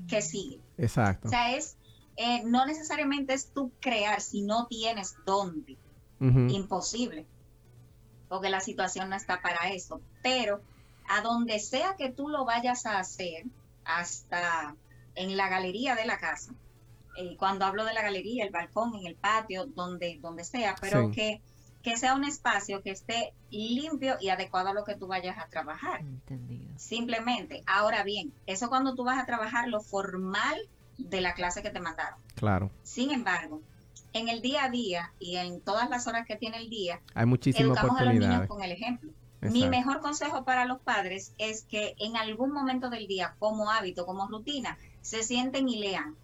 qué sigue. Exacto. O sea, es, eh, no necesariamente es tú crear si no tienes dónde. Imposible. Porque la situación no está para eso. Pero a donde sea que tú lo vayas a hacer, hasta en la galería de la casa, eh, cuando hablo de la galería, el balcón, en el patio, donde, donde sea, pero que, que sea un espacio que esté limpio y adecuado a lo que tú vayas a trabajar. Entendido. Simplemente. Ahora bien, eso cuando tú vas a trabajar lo formal de la clase que te mandaron. Claro. Sin embargo, en el día a día y en todas las horas que tiene el día, hay muchísimas educamos a los niños con el ejemplo. Mi mejor consejo para los padres es que en algún momento del día, como hábito, como rutina, se sienten y lean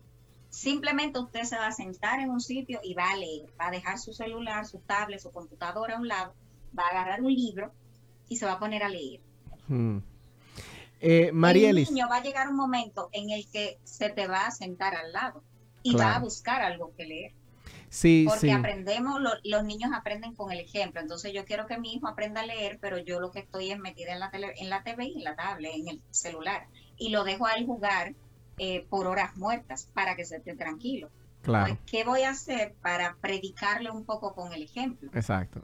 Simplemente usted se va a sentar en un sitio y va a leer, va a dejar su celular, su tablet, su computadora a un lado, va a agarrar un libro y se va a poner a leer. Hmm. Eh, El niño va a llegar un momento en el que se te va a sentar al lado y va a buscar algo que leer. Sí, Porque aprendemos, los niños aprenden con el ejemplo. Entonces yo quiero que mi hijo aprenda a leer, pero yo lo que estoy es metida en la, tele, en la TV y en la tablet, en el celular. Y lo dejo a él jugar eh, por horas muertas para que se esté tranquilo. Claro. Pues, ¿Qué voy a hacer para predicarle un poco con el ejemplo? Exacto.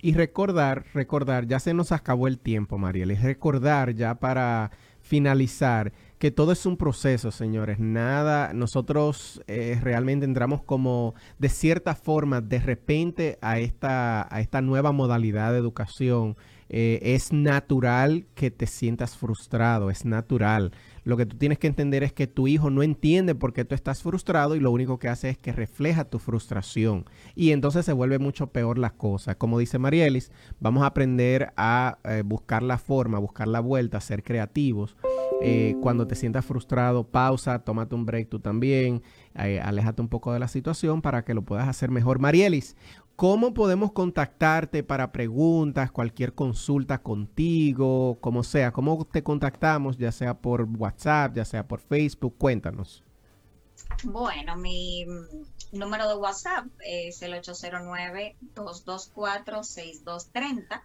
Y recordar, recordar, ya se nos acabó el tiempo, Mariel, y recordar ya para finalizar que todo es un proceso, señores. Nada, nosotros eh, realmente entramos como de cierta forma, de repente, a esta, a esta nueva modalidad de educación Eh, es natural que te sientas frustrado, es natural. Lo que tú tienes que entender es que tu hijo no entiende por qué tú estás frustrado y lo único que hace es que refleja tu frustración. Y entonces se vuelve mucho peor la cosa. Como dice Marielis, vamos a aprender a eh, buscar la forma, buscar la vuelta, ser creativos. Eh, cuando te sientas frustrado, pausa, tómate un break tú también, eh, aléjate un poco de la situación para que lo puedas hacer mejor. Marielis, ¿Cómo podemos contactarte para preguntas, cualquier consulta contigo, como sea? ¿Cómo te contactamos, ya sea por WhatsApp, ya sea por Facebook? Cuéntanos. Bueno, mi número de WhatsApp es el 809-224-6230.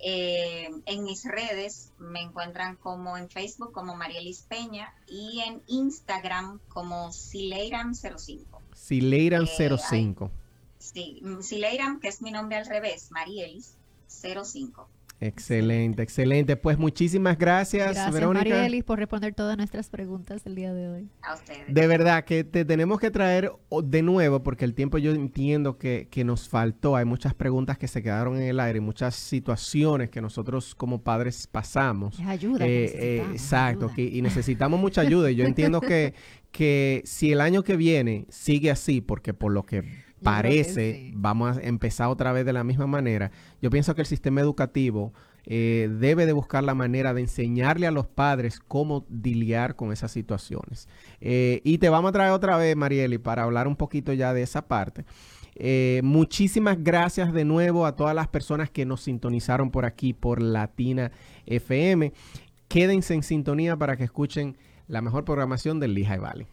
Eh, en mis redes me encuentran como en Facebook como Marielis Peña y en Instagram como Sileiran05. Sileiran05. Sí, Sileiram, que es mi nombre al revés, Marielis 05. Excelente, excelente. Pues muchísimas gracias, gracias Verónica. Marielis, por responder todas nuestras preguntas el día de hoy. A ustedes. De verdad que te tenemos que traer de nuevo, porque el tiempo yo entiendo que, que nos faltó. Hay muchas preguntas que se quedaron en el aire, muchas situaciones que nosotros como padres pasamos. Es ayuda. Eh, eh, exacto, Que, y necesitamos mucha ayuda. Y yo entiendo que, que si el año que viene sigue así, porque por lo que parece, vamos a empezar otra vez de la misma manera. Yo pienso que el sistema educativo eh, debe de buscar la manera de enseñarle a los padres cómo lidiar con esas situaciones. Eh, y te vamos a traer otra vez, Marieli, para hablar un poquito ya de esa parte. Eh, muchísimas gracias de nuevo a todas las personas que nos sintonizaron por aquí por Latina FM. Quédense en sintonía para que escuchen la mejor programación del Lehigh Valley.